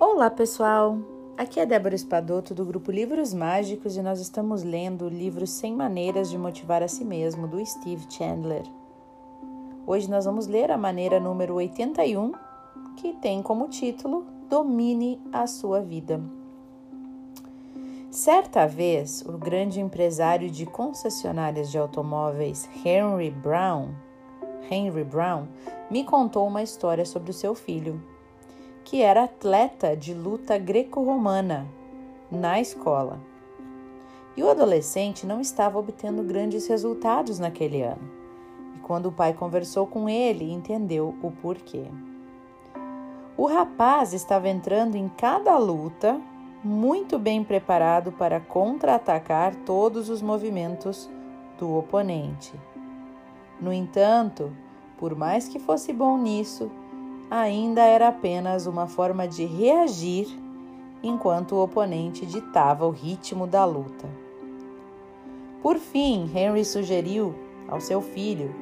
Olá, pessoal! Aqui é Débora Espadoto do grupo Livros Mágicos e nós estamos lendo o livro 100 Maneiras de Motivar a Si Mesmo, do Steve Chandler. Hoje nós vamos ler a maneira número 81, que tem como título Domine a Sua Vida. Certa vez, o grande empresário de concessionárias de automóveis Henry Brown, Henry Brown, me contou uma história sobre o seu filho que era atleta de luta greco-romana na escola. E o adolescente não estava obtendo grandes resultados naquele ano. E quando o pai conversou com ele, entendeu o porquê. O rapaz estava entrando em cada luta muito bem preparado para contra-atacar todos os movimentos do oponente. No entanto, por mais que fosse bom nisso, ainda era apenas uma forma de reagir enquanto o oponente ditava o ritmo da luta. Por fim, Henry sugeriu ao seu filho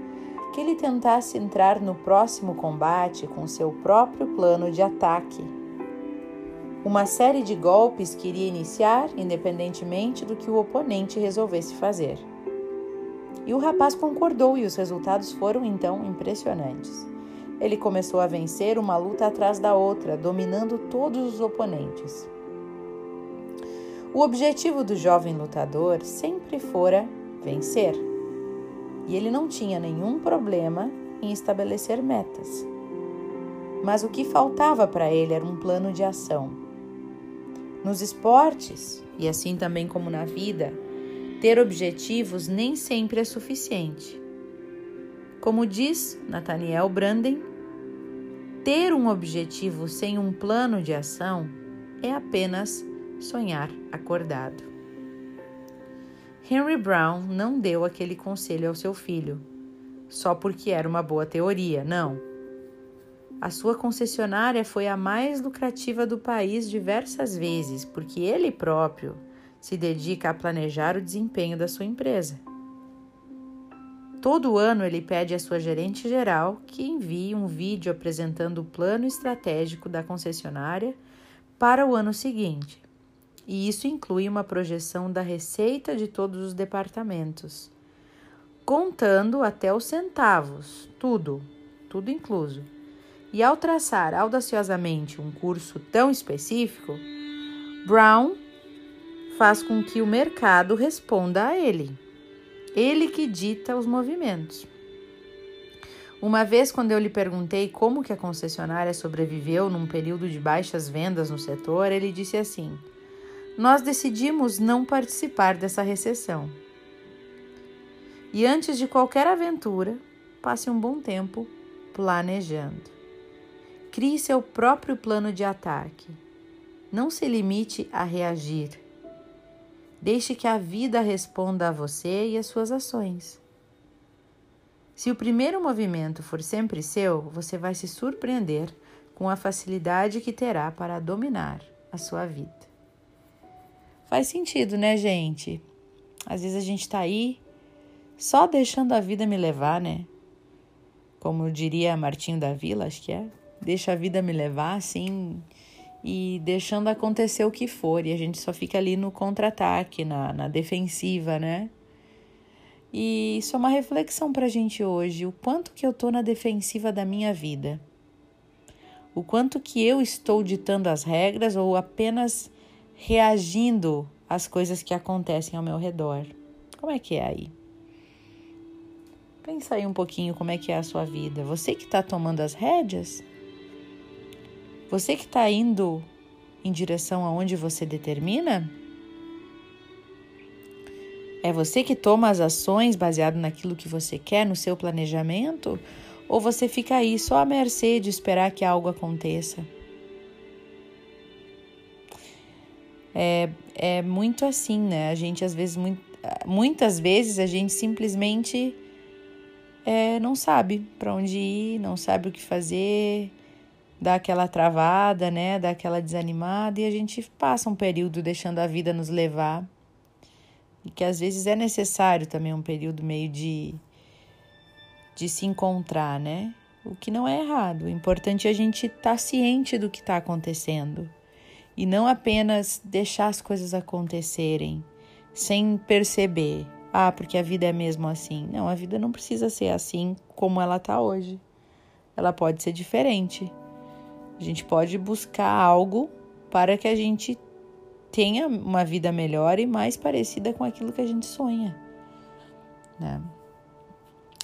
que ele tentasse entrar no próximo combate com seu próprio plano de ataque. Uma série de golpes que iria iniciar independentemente do que o oponente resolvesse fazer. E o rapaz concordou e os resultados foram então impressionantes ele começou a vencer uma luta atrás da outra, dominando todos os oponentes. O objetivo do jovem lutador sempre fora vencer, e ele não tinha nenhum problema em estabelecer metas. Mas o que faltava para ele era um plano de ação. Nos esportes, e assim também como na vida, ter objetivos nem sempre é suficiente. Como diz Nathaniel Branden, ter um objetivo sem um plano de ação é apenas sonhar acordado. Henry Brown não deu aquele conselho ao seu filho, só porque era uma boa teoria, não. A sua concessionária foi a mais lucrativa do país diversas vezes, porque ele próprio se dedica a planejar o desempenho da sua empresa. Todo ano ele pede à sua gerente geral que envie um vídeo apresentando o plano estratégico da concessionária para o ano seguinte. E isso inclui uma projeção da receita de todos os departamentos, contando até os centavos, tudo, tudo incluso. E ao traçar audaciosamente um curso tão específico, Brown faz com que o mercado responda a ele. Ele que dita os movimentos. Uma vez, quando eu lhe perguntei como que a concessionária sobreviveu num período de baixas vendas no setor, ele disse assim: Nós decidimos não participar dessa recessão. E antes de qualquer aventura, passe um bom tempo planejando. Crie seu próprio plano de ataque. Não se limite a reagir. Deixe que a vida responda a você e às suas ações. Se o primeiro movimento for sempre seu, você vai se surpreender com a facilidade que terá para dominar a sua vida. Faz sentido, né, gente? Às vezes a gente tá aí só deixando a vida me levar, né? Como diria Martinho da Vila, acho que é. Deixa a vida me levar, assim, e deixando acontecer o que for, e a gente só fica ali no contra-ataque, na, na defensiva, né? E isso é uma reflexão para a gente hoje, o quanto que eu tô na defensiva da minha vida. O quanto que eu estou ditando as regras ou apenas reagindo às coisas que acontecem ao meu redor. Como é que é aí? Pensa aí um pouquinho como é que é a sua vida. Você que está tomando as rédeas? Você que está indo em direção aonde você determina? É você que toma as ações baseado naquilo que você quer, no seu planejamento? Ou você fica aí só à mercê de esperar que algo aconteça? É, é muito assim, né? A gente às vezes, muito, muitas vezes a gente simplesmente é, não sabe para onde ir, não sabe o que fazer, dá aquela travada, né? Dá aquela desanimada e a gente passa um período deixando a vida nos levar. E que às vezes é necessário também um período meio de, de se encontrar, né? O que não é errado. O importante é a gente estar tá ciente do que está acontecendo. e não apenas deixar as coisas acontecerem sem perceber. Ah, porque a vida é mesmo assim. Não, a vida não precisa ser assim como ela está hoje. Ela pode ser diferente. A gente pode buscar algo para que a gente tenha uma vida melhor e mais parecida com aquilo que a gente sonha. Né?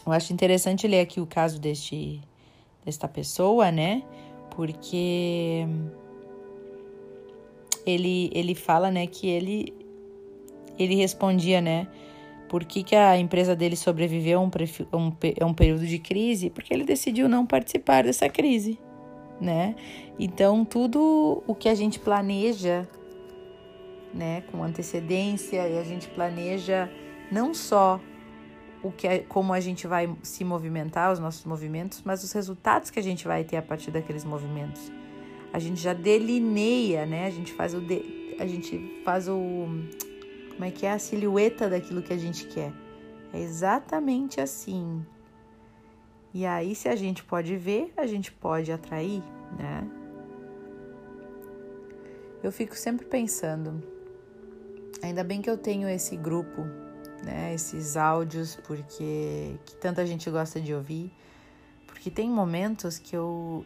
Eu acho interessante ler aqui o caso deste, desta pessoa, né? Porque ele, ele fala, né, que ele, ele respondia, né, por que, que a empresa dele sobreviveu a um, um, um período de crise? Porque ele decidiu não participar dessa crise, né? Então, tudo o que a gente planeja, né, com antecedência, e a gente planeja não só o que é, como a gente vai se movimentar, os nossos movimentos, mas os resultados que a gente vai ter a partir daqueles movimentos. A gente já delineia, né? A gente faz o de, a gente faz o como é que é a silhueta daquilo que a gente quer. É exatamente assim. E aí, se a gente pode ver, a gente pode atrair, né? Eu fico sempre pensando, ainda bem que eu tenho esse grupo né, esses áudios porque que tanta gente gosta de ouvir, porque tem momentos que eu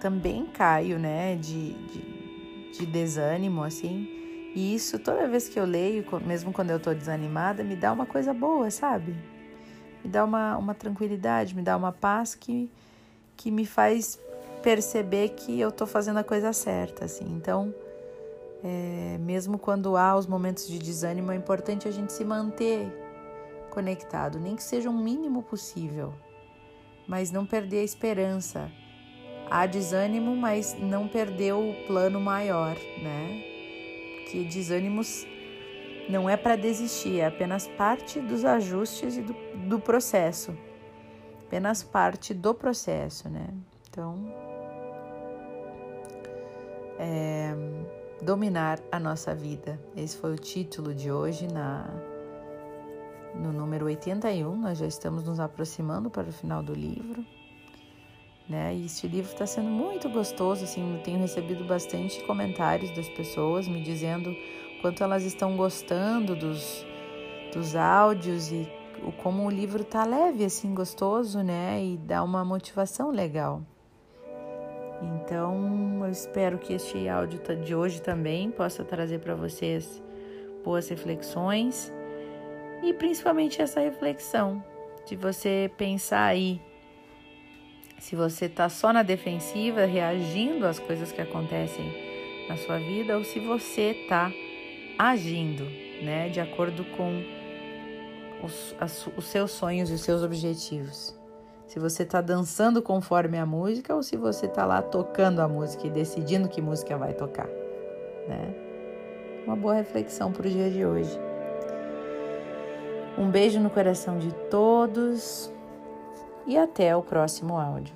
também caio, né, de, de, de desânimo, assim, e isso toda vez que eu leio, mesmo quando eu tô desanimada, me dá uma coisa boa, sabe? Me dá uma, uma tranquilidade, me dá uma paz que, que me faz perceber que eu tô fazendo a coisa certa, assim. Então, é, mesmo quando há os momentos de desânimo, é importante a gente se manter conectado, nem que seja o um mínimo possível, mas não perder a esperança. Há desânimo, mas não perder o plano maior, né? Porque desânimos não é para desistir, é apenas parte dos ajustes e do, do processo, apenas parte do processo, né? Então, é, dominar a nossa vida. Esse foi o título de hoje na no número 81. Nós já estamos nos aproximando para o final do livro. Né? E este livro está sendo muito gostoso, assim, tenho recebido bastante comentários das pessoas me dizendo quanto elas estão gostando dos, dos áudios e o, como o livro tá leve, assim, gostoso, né? E dá uma motivação legal. Então, eu espero que este áudio de hoje também possa trazer para vocês boas reflexões e principalmente essa reflexão de você pensar aí se você está só na defensiva, reagindo às coisas que acontecem na sua vida ou se você está agindo, né, de acordo com os, os seus sonhos e os seus objetivos se você está dançando conforme a música ou se você está lá tocando a música e decidindo que música vai tocar, né? Uma boa reflexão para o dia de hoje. Um beijo no coração de todos e até o próximo áudio.